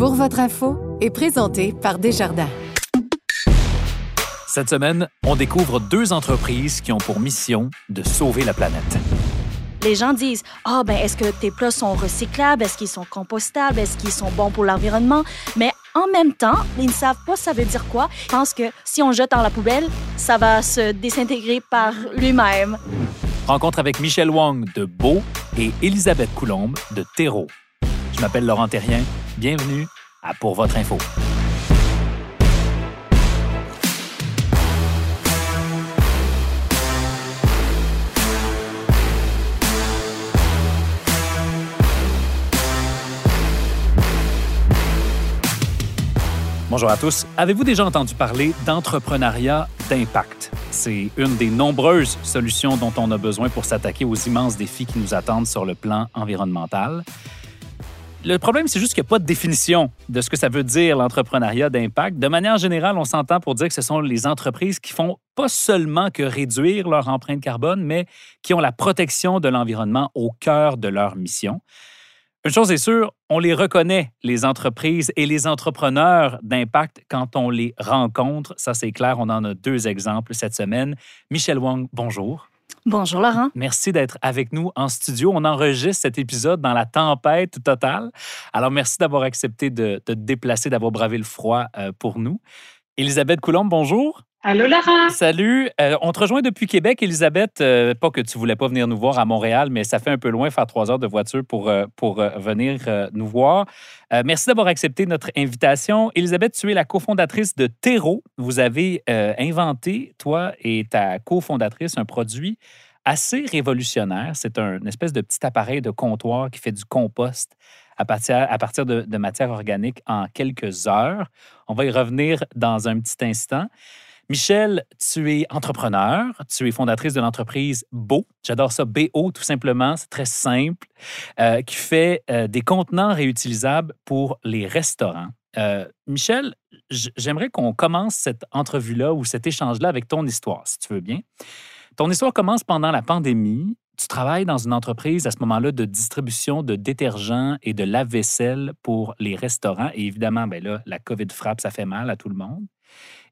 Pour votre info est présenté par Desjardins. Cette semaine, on découvre deux entreprises qui ont pour mission de sauver la planète. Les gens disent Ah, ben, est-ce que tes plats sont recyclables? Est-ce qu'ils sont compostables? Est-ce qu'ils sont bons pour l'environnement? Mais en même temps, ils ne savent pas ça veut dire quoi. Ils pensent que si on jette dans la poubelle, ça va se désintégrer par lui-même. Rencontre avec Michel Wang de Beau et Elisabeth Coulombe de Terreau. Je m'appelle Laurent Terrien. Bienvenue à Pour votre info. Bonjour à tous. Avez-vous déjà entendu parler d'entrepreneuriat d'impact? C'est une des nombreuses solutions dont on a besoin pour s'attaquer aux immenses défis qui nous attendent sur le plan environnemental. Le problème, c'est juste qu'il n'y a pas de définition de ce que ça veut dire l'entrepreneuriat d'impact. De manière générale, on s'entend pour dire que ce sont les entreprises qui font pas seulement que réduire leur empreinte carbone, mais qui ont la protection de l'environnement au cœur de leur mission. Une chose est sûre, on les reconnaît, les entreprises et les entrepreneurs d'impact, quand on les rencontre. Ça, c'est clair. On en a deux exemples cette semaine. Michel Wang, bonjour. Bonjour Laurent. Merci d'être avec nous en studio. On enregistre cet épisode dans la tempête totale. Alors, merci d'avoir accepté de, te déplacer, d'avoir bravé le froid euh, pour nous. Elisabeth Coulombe, bonjour. Allô, Laurent. Salut. Euh, on te rejoint depuis Québec, Elisabeth. Euh, pas que tu voulais pas venir nous voir à Montréal, mais ça fait un peu loin faire trois heures de voiture pour, euh, pour venir nous voir. merci d'avoir accepté notre invitation. Elisabeth, tu es la cofondatrice de Terreau. Vous avez inventé, toi et ta cofondatrice, un produit assez révolutionnaire. C'est un espèce de petit appareil de comptoir qui fait du compost à partir, à partir de, de matière organique en quelques heures. On va y revenir dans un petit instant. Michel, tu es entrepreneur, tu es fondatrice de l'entreprise Beau. J'adore ça, BO tout simplement, c'est très simple, euh, qui fait euh, des contenants réutilisables pour les restaurants. Euh, Michel, j'aimerais qu'on commence cette entrevue-là ou cet échange-là avec ton histoire, si tu veux bien. Ton histoire commence pendant la pandémie. Tu travailles dans une entreprise à ce moment-là de distribution de détergents et de lave-vaisselle pour les restaurants. Et évidemment, ben là, la COVID frappe, ça fait mal à tout le monde.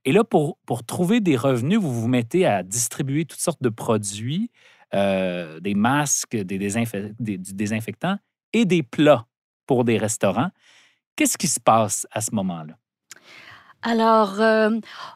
Et là, pour, pour trouver des revenus, vous vous mettez à distribuer toutes sortes de produits, euh, des masques, des, des, du désinfectant et des plats pour des restaurants. Qu'est-ce qui se passe à ce moment-là? Alors, euh,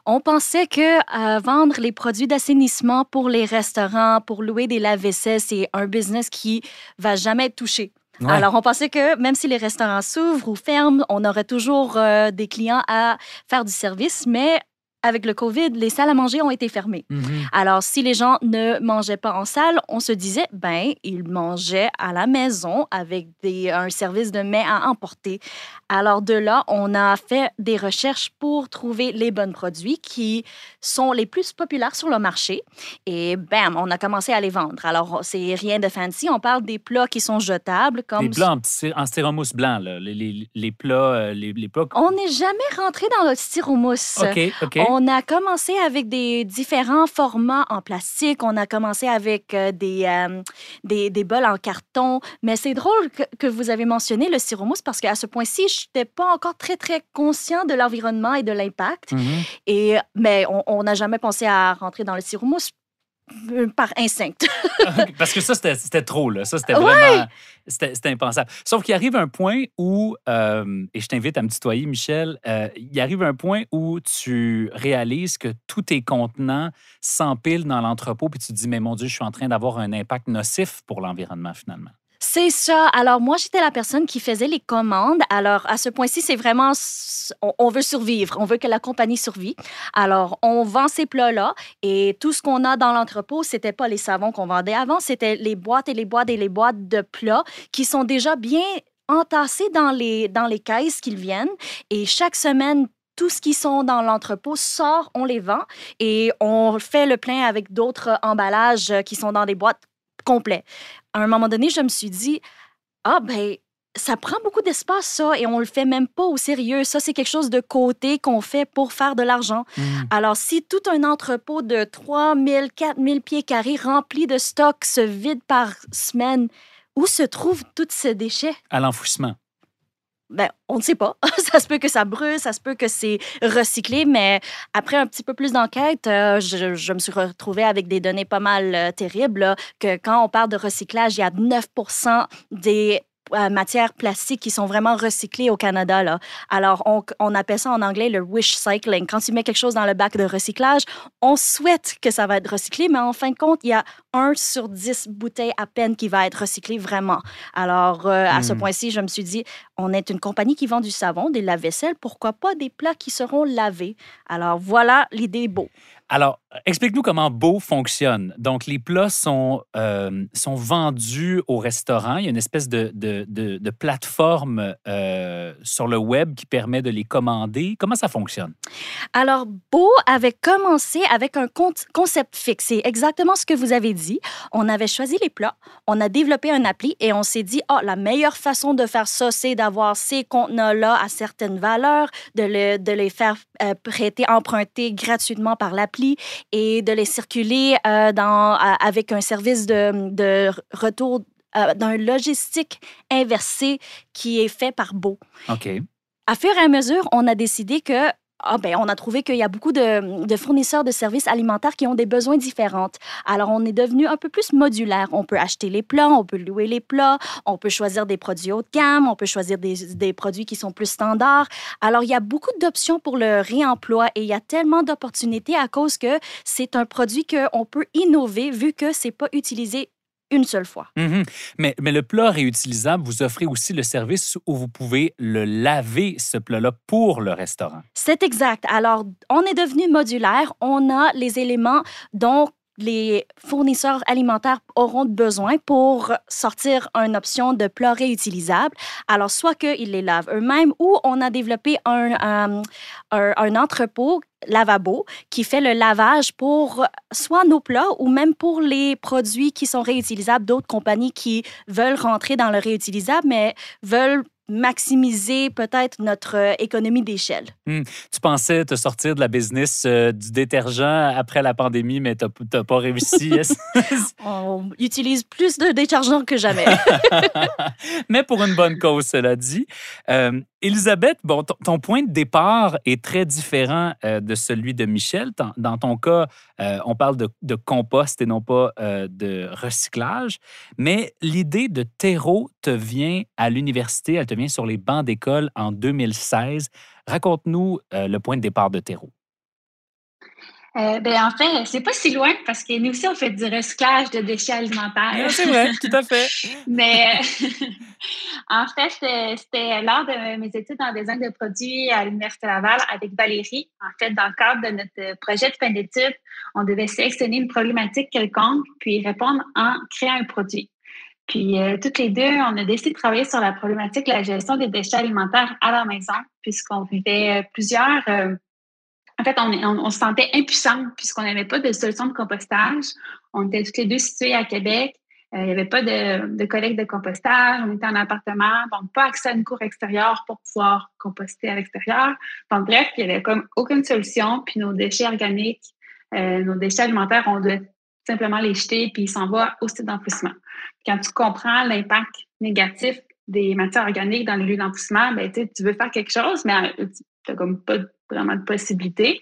on pensait que euh, vendre les produits d'assainissement pour les restaurants, pour louer des lave-vaisselle, c'est un business qui va jamais être touché. Alors, on pensait que même si les restaurants s'ouvrent ou ferment, on aurait toujours des clients à faire du service, mais avec le COVID, les salles à manger ont été fermées. Mhm. Alors, si les gens ne mangeaient pas en salle, on se disait, ben, ils mangeaient à la maison avec des, un service de mets à emporter. Alors, de là, on a fait des recherches pour trouver les bons produits qui sont les plus populaires sur le marché. Et bam, on a commencé à les vendre. Alors, c'est rien de fancy. On parle des plats qui sont jetables. Comme... Les plats en, styromousse blanc, là. Les, les, plats, euh, les, les plats... On n'est jamais rentré dans le styromousse. OK, OK. On a commencé avec des différents formats en plastique. On a commencé avec euh, des, euh, des, des, bols en carton. Mais c'est drôle que, vous avez mentionné le styromousse parce qu'à ce point-ci, je n'étais pas encore très, très conscient de l'environnement et de l'impact. Mm-hmm. Et, mais on n'a jamais pensé à rentrer dans le styromousse euh, par instinct. Parce que ça, c'était trop, là. Ça, c'était vraiment... C'était impensable. Sauf qu'il arrive un point où, euh, et je t'invite à me tutoyer, Michel, euh, il arrive un point où tu réalises que tous tes contenants s'empilent dans l'entrepôt, puis tu te dis, mais mon Dieu, je suis en train d'avoir un impact nocif pour l'environnement, finalement. C'est ça. Alors, moi, j'étais la personne qui faisait les commandes. Alors, à ce point-ci, c'est vraiment, on, veut survivre. On veut que la compagnie survive. Alors, on vend ces plats-là et tout ce qu'on a dans l'entrepôt, c'était pas les savons qu'on vendait avant, c'était les boîtes et les boîtes et les boîtes de plats qui sont déjà bien entassés dans les, dans les caisses qu'ils viennent. Et chaque semaine, tout ce qui sont dans l'entrepôt sort, on les vend et on fait le plein avec d'autres emballages qui sont dans des boîtes complets à un moment donné, je me suis dit, ah ben, ça prend beaucoup d'espace, ça, et on le fait même pas au sérieux. Ça, c'est quelque chose de côté qu'on fait pour faire de l'argent. Mmh. Alors, si tout un entrepôt de 3000, 4000 pieds carrés rempli de stock se vide par semaine, où se trouvent tous ces déchets? À l'enfouissement. Ben, on ne sait pas. ça se peut que ça brûle, ça se peut que c'est recyclé, mais après un petit peu plus d'enquête, euh, je, me suis retrouvée avec des données pas mal euh, terribles, que quand on parle de recyclage, il y a 9 des euh, matières plastiques qui sont vraiment recyclées au Canada. Là. Alors, on, on, appelle ça en anglais le wish cycling. Quand tu mets quelque chose dans le bac de recyclage, on souhaite que ça va être recyclé, mais en fin de compte, il y a un sur dix bouteilles à peine qui va être recyclé vraiment. Alors, euh, à ce hmm. point-ci, je me suis dit, on est une compagnie qui vend du savon, des lave-vaisselle, pourquoi pas des plats qui seront lavés? Alors, voilà l'idée beau. Alors, explique-nous comment Beau fonctionne. Donc, les plats sont, euh, sont vendus au restaurant. Il y a une espèce de, de, plateforme euh, sur le web qui permet de les commander. Comment ça fonctionne? Alors, Beau avait commencé avec un concept fixe. C'est exactement ce que vous avez dit. On avait choisi les plats, on a développé un appli et on s'est dit, oh, la meilleure façon de faire ça, c'est d'avoir ces contenants-là à certaines valeurs, de, de les faire euh, prêter, emprunter gratuitement par l'appli et de les circuler euh, dans, avec un service de, de retour euh, d'un logistique inversé qui est fait par Beau. OK. À fur et à mesure, on a décidé que ah, ben, on a trouvé qu'il y a beaucoup de, fournisseurs de services alimentaires qui ont des besoins différents. Alors, on est devenu un peu plus modulaire. On peut acheter les plats, on peut louer les plats, on peut choisir des produits haut de gamme, on peut choisir des, produits qui sont plus standards. Alors, il y a beaucoup d'options pour le réemploi et il y a tellement d'opportunités à cause que c'est un produit qu'on peut innover vu que c'est pas utilisé une seule fois. Mhm. mais, mais, le plat réutilisable, vous offrez aussi le service où vous pouvez le laver, ce plat-là, pour le restaurant. C'est exact. Alors, on est devenu modulaire. On a les éléments dont les fournisseurs alimentaires auront besoin pour sortir une option de plat réutilisable. Alors, soit qu'ils les lavent eux-mêmes ou on a développé un, un, un entrepôt lavabo qui fait le lavage pour soit nos plats ou même pour les produits qui sont réutilisables d'autres compagnies qui veulent rentrer dans le réutilisable mais veulent maximiser peut-être notre euh, économie d'échelle. Hmm. Tu pensais te sortir de la business euh, du détergent après la pandémie, mais tu n'as pas réussi. On utilise plus de détergent que jamais. mais pour une bonne cause, cela dit. Euh, Elisabeth, bon, ton, point de départ est très différent de celui de Michel. Dans ton cas, on parle de, compost et non pas de recyclage. Mais l'idée de terreau te vient à l'université, elle te vient sur les bancs d'école en 2016. Raconte-nous euh, le point de départ de Terreau. Euh, ben, en fait, c'est pas si loin parce que nous aussi, on fait du recyclage de déchets alimentaires. c'est vrai, tout à fait. Mais en fait, c'était lors de mes études en design de produits à l'Université Laval avec Valérie. En fait, dans le cadre de notre projet de fin d'études, on devait sélectionner une problématique quelconque puis répondre en créant un produit. Puis, euh, toutes les deux, on a décidé de travailler sur la problématique de la gestion des déchets alimentaires à la maison, puisqu'on vivait euh, plusieurs. Euh, en fait, on, se sentait impuissant puisqu'on n'avait pas de solution de compostage. On était toutes les deux situées à Québec. il n'y avait pas de, de collecte de compostage. On était en appartement, donc pas accès à une cour extérieure pour pouvoir composter à l'extérieur. Donc, bref, il n'y avait comme aucune solution. Puis nos déchets organiques, nos déchets alimentaires, on devait simplement les jeter, puis ils s'en vont au site d'enfouissement. Quand tu comprends l'impact négatif des matières organiques dans les lieux d'enfouissement, ben, tu veux faire quelque chose, mais euh, tu n'as comme pas vraiment de possibilité.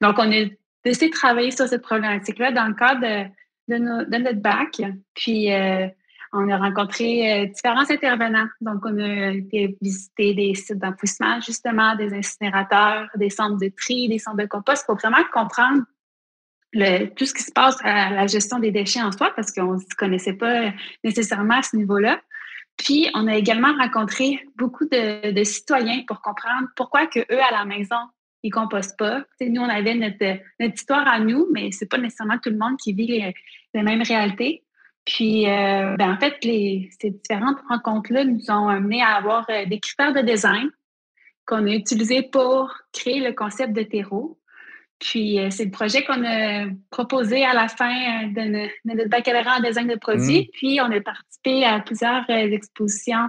Donc, on a décidé de travailler sur cette problématique-là dans le cadre de, notre bac. Puis, euh, on a rencontré euh, différents intervenants. Donc, on a été des sites d'enfouissement, justement, des incinérateurs, des centres de tri, des centres de compost pour vraiment comprendre tout ce qui se passe à la gestion des déchets en soi, parce qu'on ne se connaissait pas nécessairement à ce niveau-là. Puis, on a également rencontré beaucoup de, citoyens pour comprendre pourquoi que eux, à la maison, ils compostent pas. nous, on avait notre, histoire à nous, mais c'est pas nécessairement tout le monde qui vit les, mêmes réalités. Puis, euh, ben, en fait, les, ces différentes rencontres-là nous ont amené à avoir euh, des critères de design qu'on a utilisés pour créer le concept de terreau. Puis, euh, c'est le projet qu'on a proposé à la fin euh, de, notre baccalauréat en design de produits. Mmh. Puis, on a participé à plusieurs euh, expositions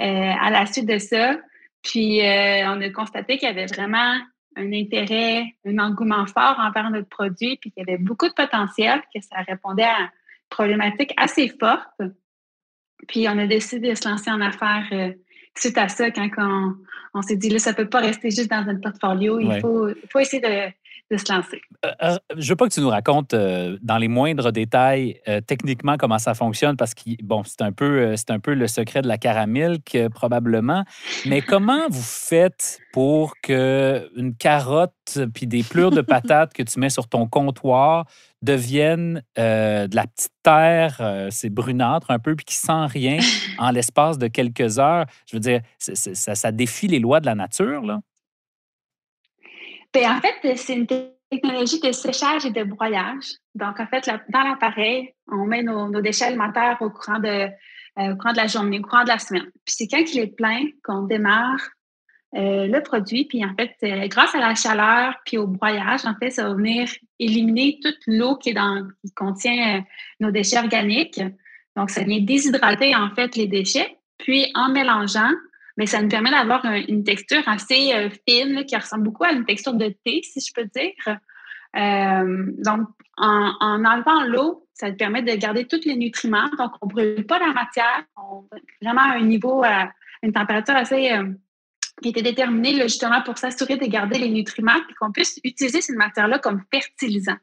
à la suite de ça. Puis, on a constaté qu'il y avait vraiment un intérêt, un engouement fort envers notre produit, puis qu'il y avait beaucoup de potentiel, que ça répondait à une problématique assez forte. Puis, on a décidé de se lancer en affaires suite à ça, quand on, s'est dit, là, ça ne peut pas rester juste dans notre portfolio, il, faut, il faut essayer de de se lancer. Euh, euh, je veux pas que tu nous racontes euh, dans les moindres détails techniquement comment ça fonctionne parce que bon, c'est un peu c'est un peu le secret de la caramilk probablement, mais comment vous faites pour que une carotte puis des plures de patates que tu mets sur ton comptoir deviennent de la petite terre, c'est brunâtre un peu puis qui sent rien en l'espace de quelques heures? Je veux dire, ça, ça défie les lois de la nature là. Ben, en fait, c'est une technologie de séchage et de broyage. Donc, en fait, dans l'appareil, on met nos, déchets alimentaires au courant, de, euh, au courant de la journée, au courant de la semaine. Puis c'est quand il est plein qu'on démarre euh, le produit. Puis en fait, euh, grâce à la chaleur puis au broyage, en fait, ça va venir éliminer toute l'eau qui, qui contient nos déchets organiques. Donc, ça vient déshydrater en fait les déchets. Puis en mélangeant, mais ça nous permet d'avoir une texture assez euh, fine qui ressemble beaucoup à une texture de thé, si je peux dire. Euh, donc, en, enlevant l'eau, ça permet de garder tous les nutriments. Donc, on ne brûle pas la matière. On vraiment à un niveau, à une température assez euh, qui était déterminée justement pour s'assurer de garder les nutriments et qu'on puisse utiliser cette matière-là comme fertilisant.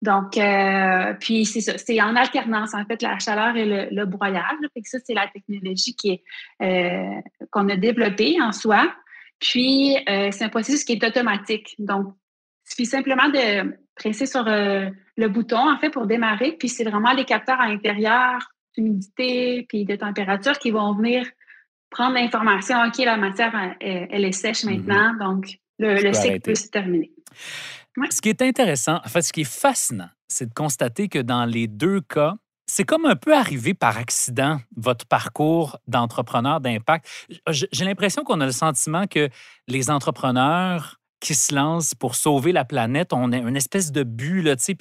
Donc, euh, puis c'est ça, c'est en alternance, en fait, la chaleur et le, broyage. Fait que ça, c'est la technologie qui est, euh, qu'on a développée en soi. Puis, euh, c'est un processus qui est automatique. Donc, il suffit simplement de presser sur le bouton, en fait, pour démarrer. Puis, c'est vraiment les capteurs à l'intérieur, d'humidité, puis de température qui vont venir prendre l'information. OK, la matière, elle, est sèche mm-hmm. maintenant. Donc, le, le cycle peut se terminer. Ce qui est intéressant, en fait, ce qui est fascinant, c'est de constater que dans les deux cas, c'est comme un peu arrivé par accident, votre parcours d'entrepreneur d'impact. J'ai l'impression qu'on a le sentiment que les entrepreneurs qui se lancent pour sauver la planète ont une espèce de but, là, tu sais.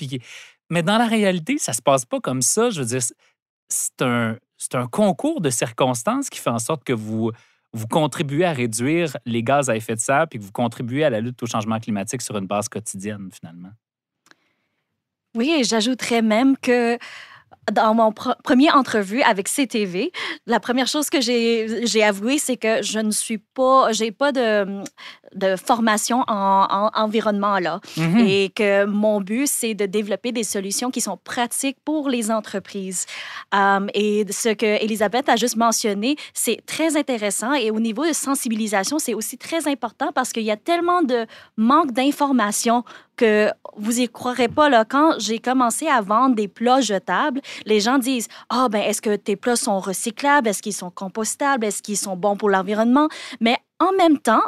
Mais dans la réalité, ça se passe pas comme ça. Je veux dire, c'est un concours de circonstances qui fait en sorte que vous, vous contribuez à réduire les gaz à effet de serre puis que vous contribuez à la lutte au changement climatique sur une base quotidienne, finalement? Oui, et j'ajouterais même que dans mon premier entrevue avec CTV, la première chose que j'ai avoué, c'est que je ne suis pas, j'ai pas de, de formation en, environnement là, mm-hmm. et que mon but c'est de développer des solutions qui sont pratiques pour les entreprises. Um, et ce que Elisabeth a juste mentionné, c'est très intéressant et au niveau de sensibilisation, c'est aussi très important parce qu'il y a tellement de manque d'informations que vous y croirez pas, là, quand j'ai commencé à vendre des plats jetables, les gens disent Ah, oh, ben, est-ce que tes plats sont recyclables? Est-ce qu'ils sont compostables? Est-ce qu'ils sont bons pour l'environnement? Mais en même temps,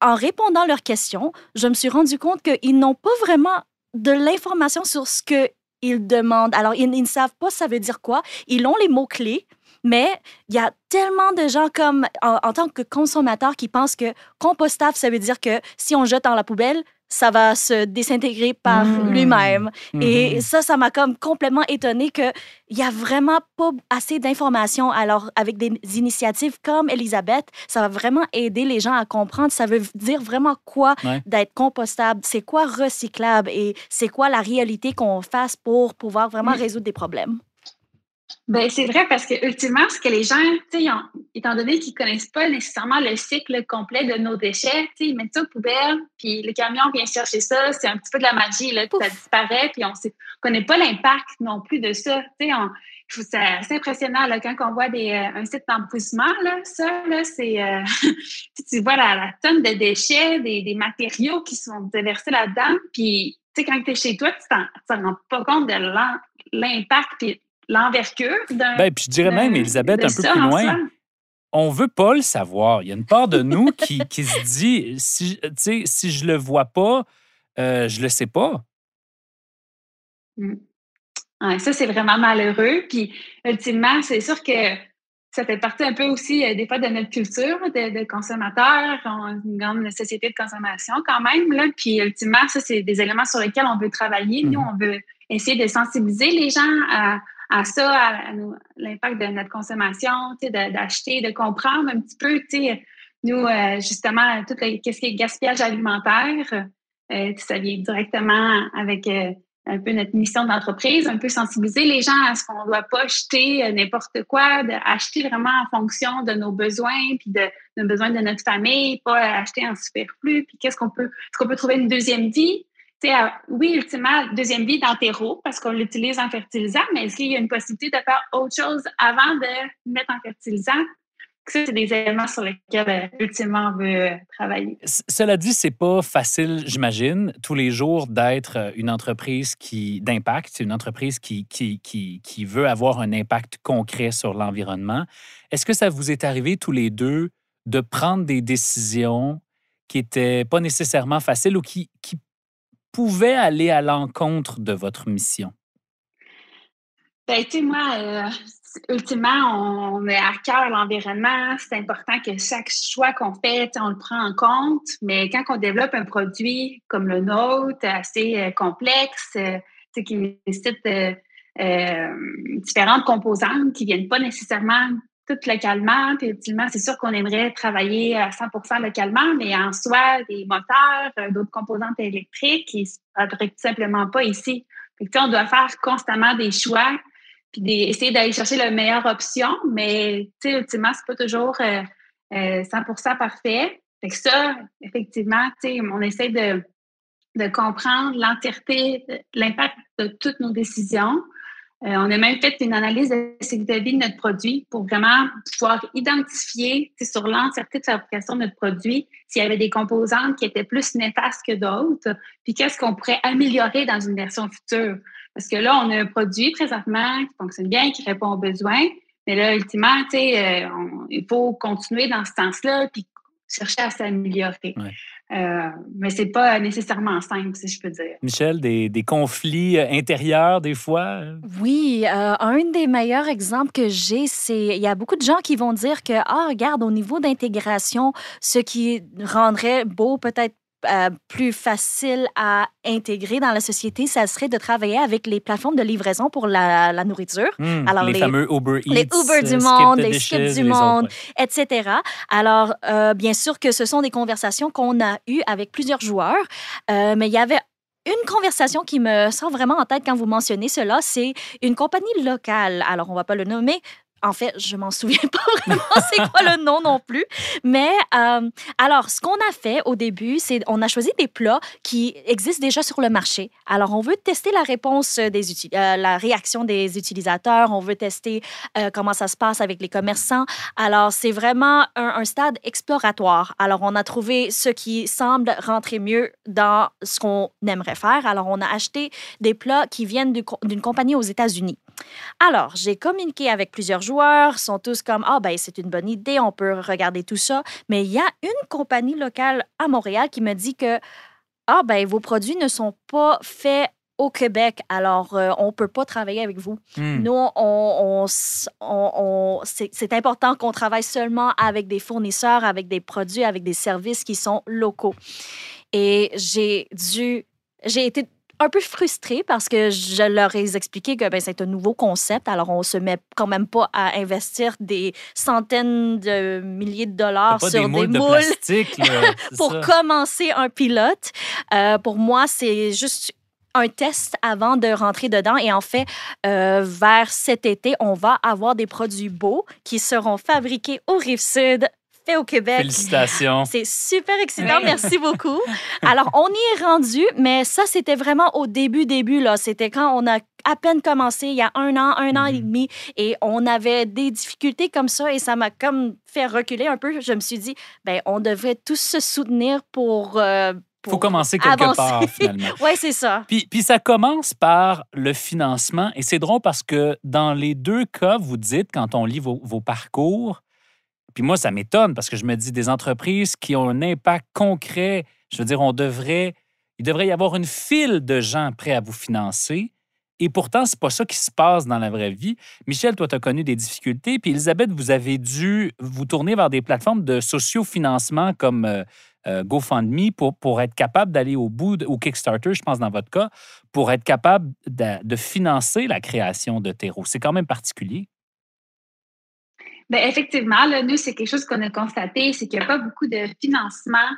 en répondant à leurs questions, je me suis rendu compte qu'ils n'ont pas vraiment de l'information sur ce qu'ils demandent. Alors, ils, ne savent pas ça veut dire quoi. Ils ont les mots-clés, mais il y a tellement de gens comme en, en, tant que consommateur qui pensent que compostable, ça veut dire que si on jette dans la poubelle, ça va se désintégrer par mmh. lui-même. Et mmh. ça, ça m'a comme complètement étonné qu'il n'y a vraiment pas assez d'informations. Alors, avec des initiatives comme Elisabeth, ça va vraiment aider les gens à comprendre. Ça veut dire vraiment quoi d'être compostable, c'est quoi recyclable? Et c'est quoi la réalité qu'on fasse pour pouvoir vraiment résoudre des problèmes? Ben, c'est vrai parce que ultimement, ce que les gens, étant donné qu'ils ne connaissent pas nécessairement le cycle complet de nos déchets, ils mettent ça aux poubelles, puis le camion vient chercher ça, c'est un petit peu de la magie, là, ça disparaît, puis on ne connaît pas l'impact non plus de ça. Ça assez impressionnant là, quand on voit des, euh, un site d'empoussement, là, ça, là, c'est. Euh, tu vois la, tonne de déchets, des, des matériaux qui sont déversés là-dedans, puis quand tu es chez toi, tu ne te rends pas compte de l'impact l'envergure d'un. Ben, puis je dirais même, Elisabeth, un peu plus loin. On veut pas le savoir. Il y a une part de nous qui, qui se dit si, si je le vois pas, euh, je le sais pas. Mmh. ça, c'est vraiment malheureux. Puis, ultimement, c'est sûr que ça fait partie un peu aussi euh, des fois de notre culture de, de consommateurs. On une grande société de consommation quand même. Là. Puis, ultimement, ça, c'est des éléments sur lesquels on veut travailler. Nous, mmh. on veut essayer de sensibiliser les gens à, à ça, à, l'impact de notre consommation, d'acheter, de comprendre un petit peu, nous, euh, justement, tout ce qui est gaspillage alimentaire, euh, ça vient directement avec euh, un peu notre mission d'entreprise, un peu sensibiliser les gens à ce qu'on ne doit pas acheter euh, n'importe quoi, d'acheter vraiment en fonction de nos besoins, puis de nos besoins de notre famille, pas acheter en superflu, puis qu'est-ce qu'on peut, est-ce qu'on peut trouver une deuxième vie? Sais, oui, ultimement, deuxième vie d'enterro parce qu'on l'utilise en fertilisant, mais est-ce qu'il y a une possibilité de faire autre chose avant de mettre en fertilisant? c'est des éléments sur lesquels, euh, ultimement, on veut travailler. Cela dit, c'est pas facile, j'imagine, tous les jours d'être euh, une entreprise qui d'impact, une entreprise qui, qui, qui, qui, veut avoir un impact concret sur l'environnement. Est-ce que ça vous est arrivé tous les deux de prendre des décisions qui n'étaient pas nécessairement faciles ou qui, qui pouvaient aller à l'encontre de votre mission? Ben, tu sais, moi, euh, ultimement, on, met à cœur l'environnement. C'est important que chaque choix qu'on fait, on le prend en compte. Mais quand on développe un produit comme le nôtre, assez euh, complexe, euh, qui nécessite euh, différentes composantes qui ne viennent pas nécessairement toutes localement. Puis, ultimement, c'est sûr qu'on aimerait travailler à 100% localement, mais en soi, des moteurs, d'autres composantes électriques, ils ne se fabriquent tout simplement pas ici. on doit faire constamment des choix puis d'essayer d'aller chercher la meilleure option, mais ultimement, c'est pas toujours 100% euh, euh, parfait. Fait que ça, effectivement, on essaie de, de comprendre l'entièreté, l'impact de toutes nos décisions. Euh, on a même fait une analyse de cycle de vie de notre produit pour vraiment pouvoir identifier sur l'entièreté de fabrication de notre produit s'il y avait des composantes qui étaient plus néfastes que d'autres, puis qu'est-ce qu'on pourrait améliorer dans une version future. Parce que là, on a un produit présentement qui fonctionne bien, qui répond aux besoins. Mais là, ultimement, euh, il faut continuer dans ce sens-là, puis chercher à s'améliorer. Euh, mais c'est pas nécessairement simple, si je peux dire. Michel, des, des conflits euh, intérieurs des fois? Oui, un des meilleurs exemples que j'ai, c'est il y a beaucoup de gens qui vont dire que, ah, regarde, au niveau d'intégration, ce qui rendrait beau peut-être euh, plus facile à intégrer dans la société, ça serait de travailler avec les plateformes de livraison pour la, nourriture. Hmm, Alors, les, fameux Uber Eats. Les Uber du monde, les Skip du monde, etc. Alors, euh, bien sûr que ce sont des conversations qu'on a eues avec plusieurs joueurs, euh, mais il y avait une conversation qui me sort vraiment en tête quand vous mentionnez cela, c'est une compagnie locale. Alors, on ne va pas le nommer, en fait, je m'en souviens pas vraiment c'est quoi le nom non plus. Mais euh, alors, ce qu'on a fait au début, c'est on a choisi des plats qui existent déjà sur le marché. Alors, on veut tester la réponse des euh, la réaction des utilisateurs. On veut tester euh, comment ça se passe avec les commerçants. Alors, c'est vraiment un, stade exploratoire. Alors, on a trouvé ce qui semble rentrer mieux dans ce qu'on aimerait faire. Alors, on a acheté des plats qui viennent d'une compagnie aux États-Unis. Alors, j'ai communiqué avec plusieurs joueurs, sont tous comme ah ben c'est une bonne idée, on peut regarder tout ça, mais il y a une compagnie locale à Montréal qui me dit que ah ben vos produits ne sont pas faits au Québec, alors euh, on ne peut pas travailler avec vous. Hmm. Nous, on, on, c'est important qu'on travaille seulement avec des fournisseurs, avec des produits, avec des services qui sont locaux. Et j'ai dû, j'ai été un peu frustrée parce que je leur ai expliqué que ben, c'est un nouveau concept. Alors, on se met quand même pas à investir des centaines de milliers de dollars sur des moules, pour commencer un pilote. Euh, pour moi, c'est juste un test avant de rentrer dedans. Et en fait, euh, vers cet été, on va avoir des produits beaux qui seront fabriqués au Rive-Sud au Québec. Félicitations. C'est super excitant. Merci beaucoup. Alors, on y est rendu, mais ça, c'était vraiment au début, début. là. C'était quand on a à peine commencé, il y a un an, un an et mhm. demi, et on avait des difficultés comme ça, et ça m'a comme fait reculer un peu. Je me suis dit, ben, on devrait tous se soutenir pour. Euh, il faut commencer quelque part, finalement. oui, c'est ça. Puis, puis, ça commence par le financement. Et c'est drôle parce que dans les deux cas, vous dites, quand on lit vos, vos parcours, puis moi, ça m'étonne parce que je me dis des entreprises qui ont un impact concret. Je veux dire, on devrait, il devrait y avoir une file de gens prêts à vous financer. Et pourtant, c'est pas ça qui se passe dans la vraie vie. Michel, toi, tu as connu des difficultés. Puis Elisabeth, vous avez dû vous tourner vers des plateformes de sociofinancement comme euh, euh, GoFundMe pour, pour être capable d'aller au bout, de, ou Kickstarter, je pense dans votre cas, pour être capable de, de financer la création de terreau. C'est quand même particulier. Bien, effectivement, là, nous, c'est quelque chose qu'on a constaté, c'est qu'il n'y a pas beaucoup de financement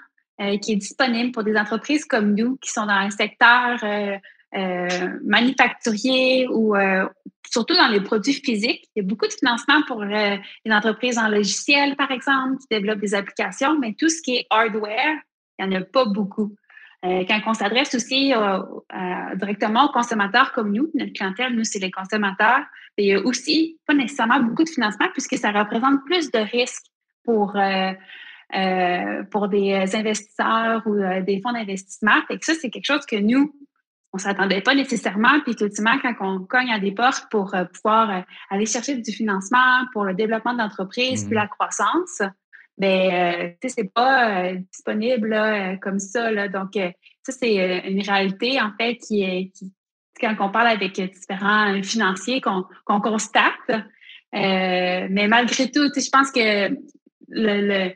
euh, qui est disponible pour des entreprises comme nous qui sont dans un secteur euh, manufacturiers ou surtout dans les produits physiques. Il y a beaucoup de financement pour les entreprises en logiciel, par exemple, qui développent des applications, mais tout ce qui est hardware, il n'y en a pas beaucoup. Euh, quand on s'adresse aussi directement aux consommateurs comme nous, notre clientèle, nous, c'est les consommateurs, il y a aussi pas nécessairement beaucoup de financement puisque ça représente plus de risques pour, euh, euh, pour des investisseurs ou des fonds d'investissement. Et ça, c'est quelque chose que nous, on ne s'attendait pas nécessairement. Puis, effectivement, quand on cogne à des portes pour pouvoir aller chercher du financement pour le développement d'entreprise puis mmh la croissance, ben euh, tu sais c'est pas euh, disponible euh, comme ça là. donc ça c'est une réalité en fait qui est quand on parle avec différents financiers qu'on constate mais malgré tout je pense que le,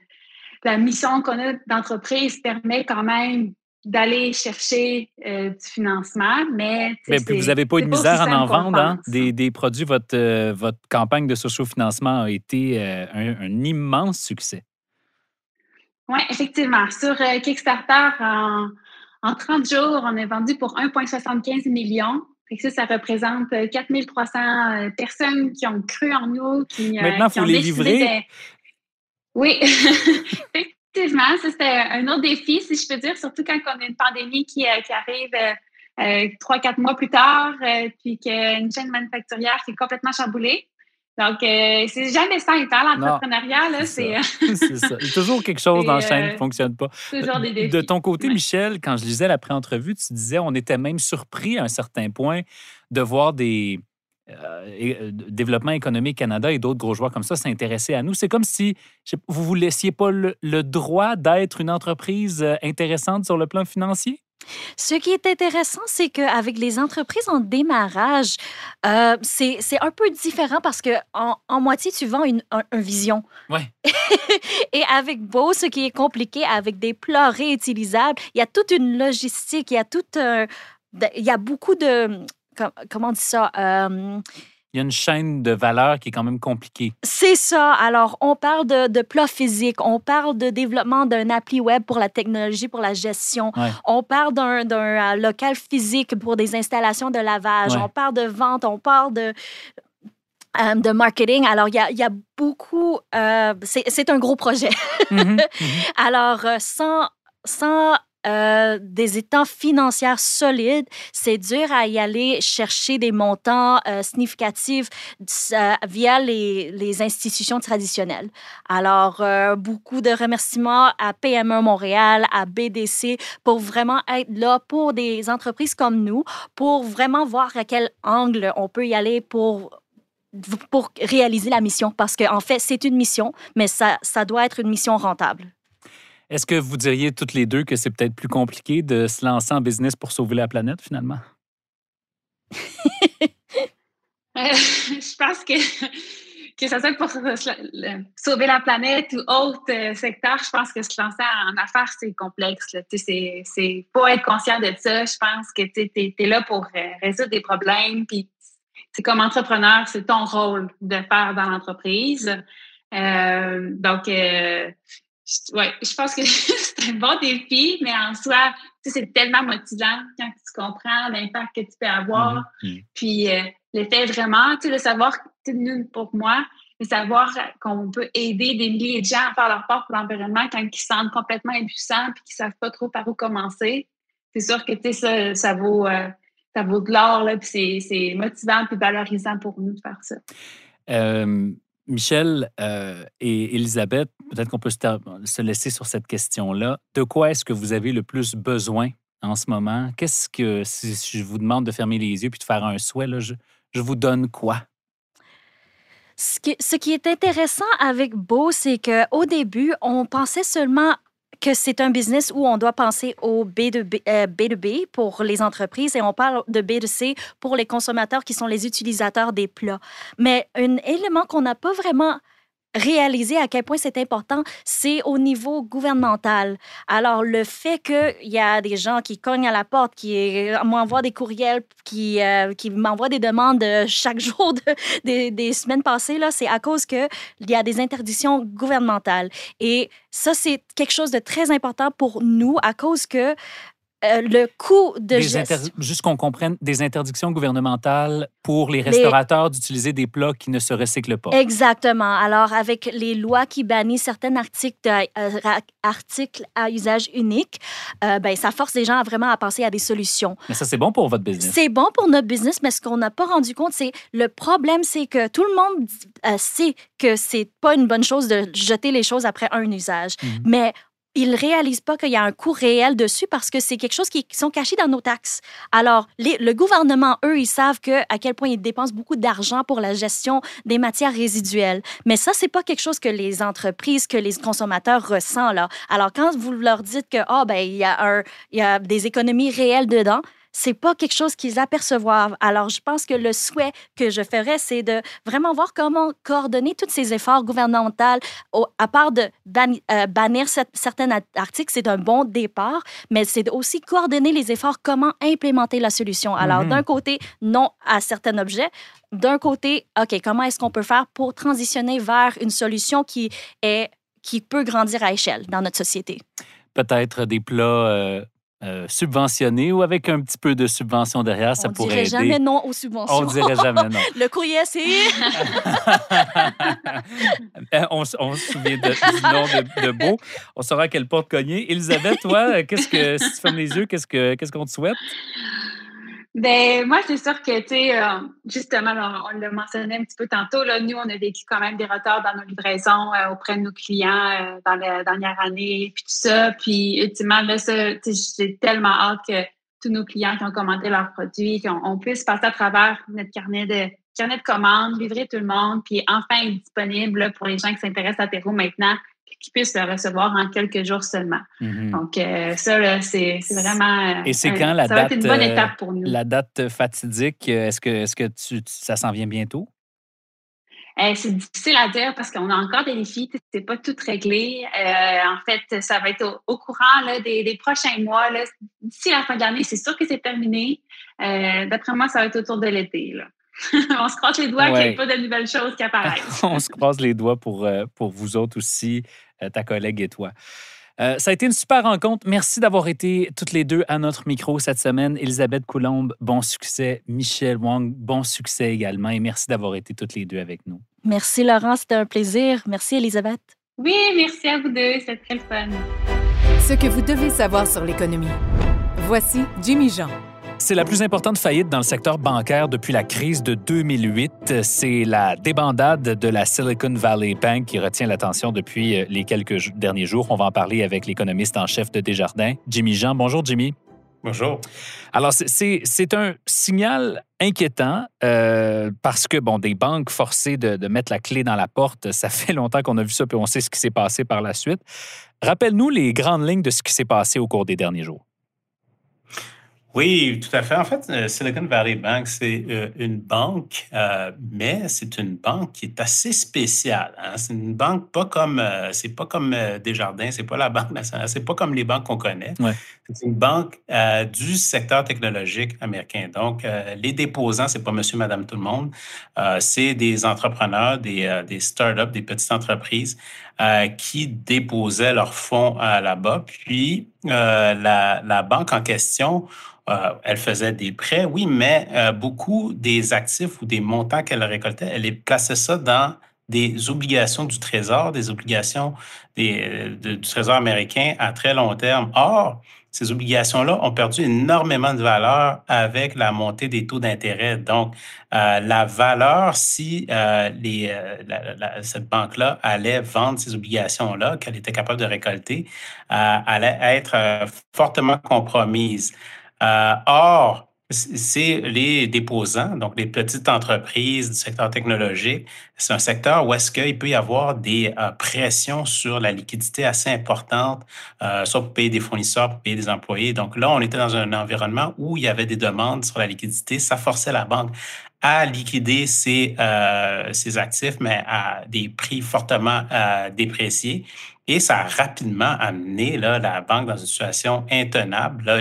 la mission qu'on a d'entreprise permet quand même d'aller chercher du financement, mais... mais puis vous n'avez pas eu de misère à en vendre, hein? des, des, produits. Votre, votre campagne de socio-financement a été un, immense succès. Oui, effectivement. Sur euh, Kickstarter, en, en, 30 jours, on a vendu pour 1,75 million. ça, ça représente 4300 euh, euh, personnes qui ont cru en nous. Qui, Maintenant, il faut les livrer. Oui, effectivement. Ça, c'était un autre défi, si je peux dire, surtout quand on a une pandémie qui, qui arrive trois, quatre mois plus tard, puis qu'une chaîne manufacturière qui est complètement chamboulée. Donc, euh, c'est jamais simple, hein, l'entrepreneuriat. Là, c'est, ça. Il y a toujours quelque chose dans la chaîne qui ne euh, fonctionne pas. Toujours des défis. De ton côté, Michel, quand je lisais la pré-entrevue, tu disais on était même surpris à un certain point de voir des euh, Développement économique Canada et d'autres gros joueurs comme ça s'intéresser à nous. C'est comme si vous ne vous laissiez pas le droit d'être une entreprise intéressante sur le plan financier? Ce qui est intéressant, c'est qu'avec les entreprises en démarrage, euh, c'est un peu différent parce que en, moitié, tu vends une, vision. Ouais. Et avec Beau, ce qui est compliqué, avec des plats réutilisables, il y a toute une logistique, il y a tout il y a beaucoup de, comment on dit ça? Euh, il y a une chaîne de valeur qui est quand même compliquée. C'est ça. Alors, on parle de, de plat physique, on parle de développement d'un appli web pour la technologie, pour la gestion. On parle d'un euh, local physique pour des installations de lavage. On parle de vente, on parle de, euh, de marketing. Alors, il y a, y a, beaucoup. Euh, c'est un gros projet. Mm-hmm. Alors, sans, sans euh, des états financiers solides, c'est dur à y aller chercher des montants euh, significatifs via les, institutions traditionnelles. Alors, euh, beaucoup de remerciements à PME Montréal, à BDC, pour vraiment être là pour des entreprises comme nous, pour vraiment voir à quel angle on peut y aller pour pour réaliser la mission, parce qu'en en fait, c'est une mission, mais ça, ça doit être une mission rentable. Est-ce que vous diriez toutes les deux que c'est peut-être plus compliqué de se lancer en business pour sauver la planète finalement? Euh, je pense que que ce soit pour sauver la planète ou autre euh, secteur, je pense que se lancer en affaires, c'est complexe. C'est pas être conscient de ça. Je pense que tu es, là pour euh, résoudre des problèmes. Puis comme entrepreneur, c'est ton rôle de faire dans l'entreprise. donc, ouais, je pense que c'est un bon défi, mais en soi, c'est tellement motivant quand tu comprends l'impact que tu peux avoir. Mm-hmm. Mm-hmm. Puis euh, l'effet vraiment, tu sais, le savoir, pour moi, le savoir qu'on peut aider des milliers de gens à faire leur part pour l'environnement quand ils se sentent complètement impuissants et qu'ils ne savent pas trop par où commencer. C'est sûr que tu sais, ça, ça vaut. Euh, ça vaut de l'or, puis c'est motivant et valorisant pour nous de faire ça. Euh, Michel euh, et Elisabeth, peut-être qu'on peut se, laisser sur cette question-là. De quoi est-ce que vous avez le plus besoin en ce moment? Qu'est-ce que, si je vous demande de fermer les yeux puis de faire un souhait, je, vous donne quoi? Ce qui, ce qui, est intéressant avec Beau, c'est qu'au début, on pensait seulement que c'est un business où on doit penser au B2B, euh, B2B pour les entreprises et on parle de B2C pour les consommateurs qui sont les utilisateurs des plats. Mais un élément qu'on n'a pas vraiment réaliser à quel point c'est important, c'est au niveau gouvernemental. Alors, le fait qu'il y a des gens qui cognent à la porte, qui m'envoient des courriels, qui, euh, qui m'envoient des demandes euh, chaque jour des, des, semaines passées, là, c'est à cause qu'il y a des interdictions gouvernementales. Et ça, c'est quelque chose de très important pour nous à cause que euh, le coût de gestion. Juste qu'on comprenne, des interdictions gouvernementales pour les restaurateurs d'utiliser des plats qui ne se recyclent pas. Exactement. Alors, avec les lois qui bannissent certains articles, euh, articles à usage unique, euh, ben, ça force les gens à vraiment à penser à des solutions. Mais ça, c'est bon pour votre business. C'est bon pour notre business, mais ce qu'on n'a pas rendu compte, c'est le problème, c'est que tout le monde sait que c'est pas une bonne chose de jeter les choses après un usage. Mhm. Mais ils réalisent pas qu'il y a un coût réel dessus parce que c'est quelque chose qui sont cachés dans nos taxes. Alors, le gouvernement, eux, ils savent que, à quel point ils dépensent beaucoup d'argent pour la gestion des matières résiduelles. Mais ça, c'est pas quelque chose que les entreprises, que les consommateurs ressentent. Là. Alors, quand vous leur dites que, oh, ben, il y, a un, il y a des économies réelles dedans, c'est pas quelque chose qu'ils aperçoivent. Alors, je pense que le souhait que je ferais, c'est de vraiment voir comment coordonner tous ces efforts gouvernementaux. à part de euh, bannir certains articles, c'est un bon départ, mais c'est aussi coordonner les efforts, comment implémenter la solution. Alors, mm-hmm. d'un côté, non à certains objets. D'un côté, OK, comment est-ce qu'on peut faire pour transitionner vers une solution qui est qui peut grandir à échelle dans notre société? Peut-être des plats euh, euh, subventionné ou avec un petit peu de subvention derrière, ça pourrait aider. On dirait jamais non aux subventions. On dirait jamais non. Le courrier, c'est... Ben, on, se souvient de, du nom de, Beau. On saura à quelle porte cogner. Elisabeth, toi, qu'est-ce que, si tu fermes les yeux, qu'est-ce, que, qu'est-ce qu'on te souhaite? Ben moi, c'est sûr que, tu sais, euh, justement, on, l'a mentionné un petit peu tantôt, là, nous, on a vécu quand même des retards dans nos livraisons euh, auprès de nos clients euh, dans la dernière année, puis tout ça. Puis, ultimement, là, ça, j'ai tellement hâte que tous nos clients qui ont commandé leurs produits, qu'on puisse passer à travers notre carnet de carnet de commandes, livrer tout le monde, puis enfin être disponible pour les gens qui s'intéressent à Terreau maintenant, qu'ils puissent le recevoir en quelques jours seulement. Mhm. Donc, euh, ça, c'est vraiment. Et c'est quand la date? une bonne euh, étape pour nous. La date fatidique, est-ce que, est -ce que tu, ça s'en vient bientôt? Euh, c'est difficile à dire parce qu'on a encore des défis, c'est pas tout réglé. en fait, ça va être au, courant là, des, prochains mois. D'ici la fin de l'année, c'est sûr que c'est terminé. D'après moi, ça va être autour de l'été. on se croise les doigts qu'il n'y ait pas de nouvelles choses qui apparaissent. on se croise les doigts pour, euh, pour vous autres aussi, euh, ta collègue et toi. Euh, ça a été une super rencontre. Merci d'avoir été toutes les deux à notre micro cette semaine. Elisabeth Coulombe, bon succès. Michel Wang, bon succès également. Et merci d'avoir été toutes les deux avec nous. Merci Laurent, c'était un plaisir. Merci Elisabeth. Oui, merci à vous deux. C'était très fun. Ce que vous devez savoir sur l'économie. Voici Jimmy Jean. C'est la plus importante faillite dans le secteur bancaire depuis la crise de 2008. C'est la débandade de la Silicon Valley Bank qui retient l'attention depuis euh, les quelques derniers jours. On va en parler avec l'économiste en chef de Desjardins, Jimmy Jean. Bonjour, Jimmy. Bonjour. Alors, c'est un signal inquiétant euh, parce que, bon, des banques forcées de, de, mettre la clé dans la porte, ça fait longtemps qu'on a vu ça, puis on sait ce qui s'est passé par la suite. Rappelle-nous les grandes lignes de ce qui s'est passé au cours des derniers jours. Oui, tout à fait. En fait, euh, Silicon Valley Bank, c'est euh, une banque, euh, mais c'est une banque qui est assez spéciale. Hein. C'est une banque pas comme, c'est pas comme Desjardins, c'est pas la banque nationale, c'est pas comme les banques qu'on connaît. C'est une banque du secteur technologique américain. Donc, les déposants, c'est pas Monsieur, Madame, tout le monde. c'est des entrepreneurs, des, des startups, des petites entreprises qui déposaient leurs fonds là-bas. Puis, la, la banque en question euh, elle faisait des prêts, oui, mais euh, beaucoup des actifs ou des montants qu'elle récoltait, elle plaçait ça dans des obligations du Trésor, des obligations euh, du Trésor américain à très long terme. Or, ces obligations-là ont perdu énormément de valeur avec la montée des taux d'intérêt. Donc, la valeur, si les, cette banque-là allait vendre ces obligations-là, qu'elle était capable de récolter, allait être fortement compromise. Euh, or, c'est les déposants, donc les petites entreprises du secteur technologique. C'est un secteur où est-ce qu'il peut y avoir des euh, pressions sur la liquidité assez importantes, euh, soit pour payer des fournisseurs, pour payer des employés. Donc là, on était dans un environnement où il y avait des demandes sur la liquidité. Ça forçait la banque à liquider ses, ses actifs, mais à des prix fortement dépréciés. Et ça a rapidement amené là, la banque dans une situation intenable. Là,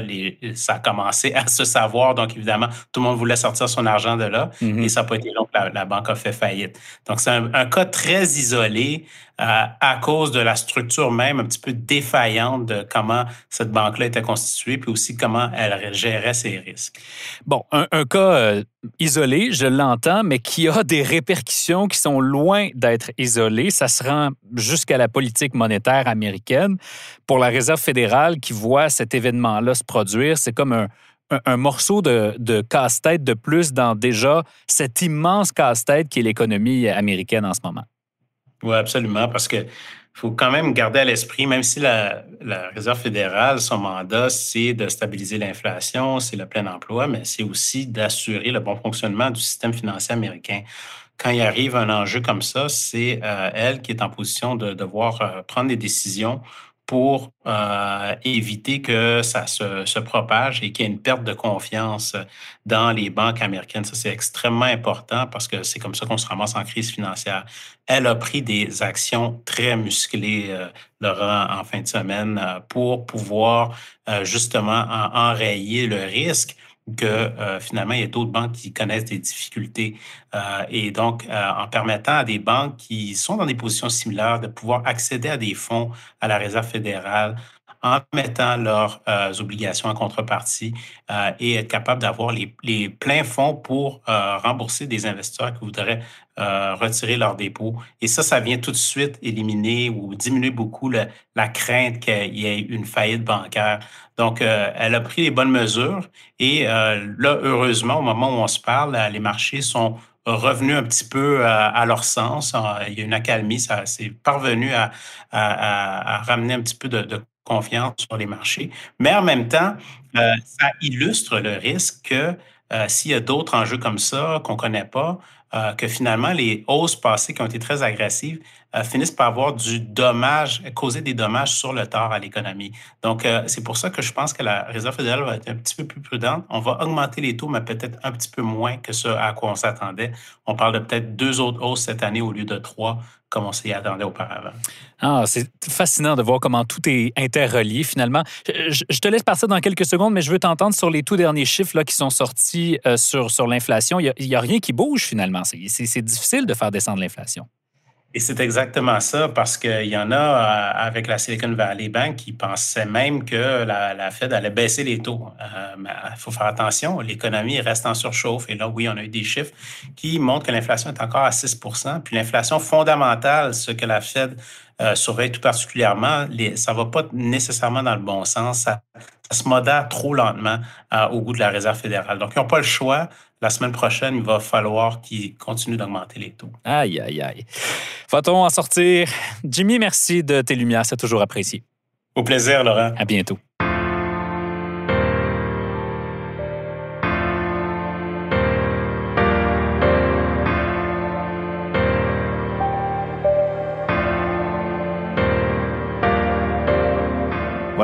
ça a commencé à se savoir. Donc, évidemment, tout le monde voulait sortir son argent de là. Mm-hmm. Et ça n'a pas été long que la, banque a fait faillite. Donc, c'est un, cas très isolé euh, à cause de la structure même un petit peu défaillante de comment cette banque-là était constituée, puis aussi comment elle gérait ses risques. Bon, un, cas euh, isolé, je l'entends, mais qui a des répercussions qui sont loin d'être isolées. Ça se rend jusqu'à la politique monétaire américaine. Pour la Réserve fédérale qui voit cet événement-là se produire, c'est comme un, morceau de, de casse-tête de plus dans déjà cet immense casse-tête qui est l'économie américaine en ce moment. Oui, absolument, parce que faut quand même garder à l'esprit, même si la, la, Réserve fédérale, son mandat, c'est de stabiliser l'inflation, c'est le plein emploi, mais c'est aussi d'assurer le bon fonctionnement du système financier américain. Quand il arrive un enjeu comme ça, c'est euh, elle qui est en position de devoir euh, prendre des décisions pour euh, éviter que ça se, propage et qu'il y ait une perte de confiance dans les banques américaines. Ça, c'est extrêmement important parce que c'est comme ça qu'on se ramasse en crise financière. Elle a pris des actions très musclées, euh, Laurent, en fin de semaine, euh, pour pouvoir justement enrayer le risque que euh, finalement, il y a d'autres banques qui connaissent des difficultés. Euh, et donc, euh, en permettant à des banques qui sont dans des positions similaires de pouvoir accéder à des fonds à la Réserve fédérale en mettant leurs obligations en contrepartie et être capable d'avoir les, pleins fonds pour rembourser des investisseurs qui voudraient euh, retirer leurs dépôts. Et ça, ça vient tout de suite éliminer ou diminuer beaucoup la crainte qu'il y ait une faillite bancaire. Donc, euh, elle a pris les bonnes mesures et euh, là, heureusement, au moment où on se parle, les marchés sont revenus un petit peu à, leur sens. Il y a une accalmie, ça s'est parvenu à, ramener un petit peu de, confiance sur les marchés. Mais en même temps, ça illustre le risque que s'il y a d'autres enjeux comme ça qu'on ne connaît pas, euh, que finalement, les hausses passées qui ont été très agressives euh, finissent par avoir du dommage, causer des dommages sur le tard à l'économie. Donc, euh, c'est pour ça que je pense que la Réserve fédérale va être un petit peu plus prudente. On va augmenter les taux, mais peut-être un petit peu moins que ce à quoi on s'attendait. On parle de peut-être deux autres hausses cette année au lieu de trois, comme on s'y attendait auparavant. Ah, c'est fascinant de voir comment tout est interrelié finalement. Je, te laisse partir dans quelques secondes, mais je veux t'entendre sur les tout derniers chiffres là, qui sont sortis euh, sur, sur l'inflation. Il n'y a, a, rien qui bouge finalement. C'est difficile de faire descendre l'inflation. Et c'est exactement ça, parce qu'il y en a euh, avec la Silicon Valley Bank qui pensaient même que la, Fed allait baisser les taux. Euh, il faut faire attention, l'économie reste en surchauffe. Et là, oui, on a eu des chiffres qui montrent que l'inflation est encore à 6% Puis l'inflation fondamentale, ce que la Fed euh, surveille tout particulièrement, ça ne va pas nécessairement dans le bon sens. Ça, se modère trop lentement au goût de la Réserve fédérale. Donc, ils n'ont pas le choix la semaine prochaine, il va falloir qu'ils continuent d'augmenter les taux. Aïe, aïe, aïe. Va-t-on en sortir? Jimmy, merci de tes lumières. C'est toujours apprécié. Au plaisir, Laurent. À bientôt.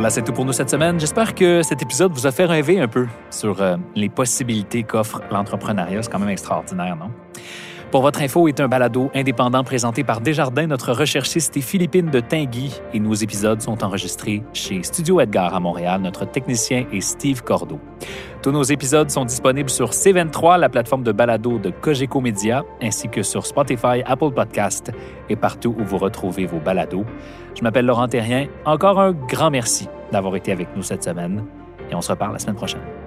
Voilà, c'est tout pour nous cette semaine. J'espère que cet épisode vous a fait rêver un peu sur euh, les possibilités qu'offre l'entrepreneuriat. C'est quand même extraordinaire, non? Pour votre info est un balado indépendant présenté par Desjardins, notre recherchiste et Philippine de Tinguy, et nos épisodes sont enregistrés chez Studio Edgar à Montréal. Notre technicien est Steve Cordeau. Tous nos épisodes sont disponibles sur C23, la plateforme de balado de Cogeco Media, ainsi que sur Spotify, Apple Podcast et partout où vous retrouvez vos balados. Je m'appelle Laurent Terrien. Encore un grand merci d'avoir été avec nous cette semaine et on se reparle la semaine prochaine.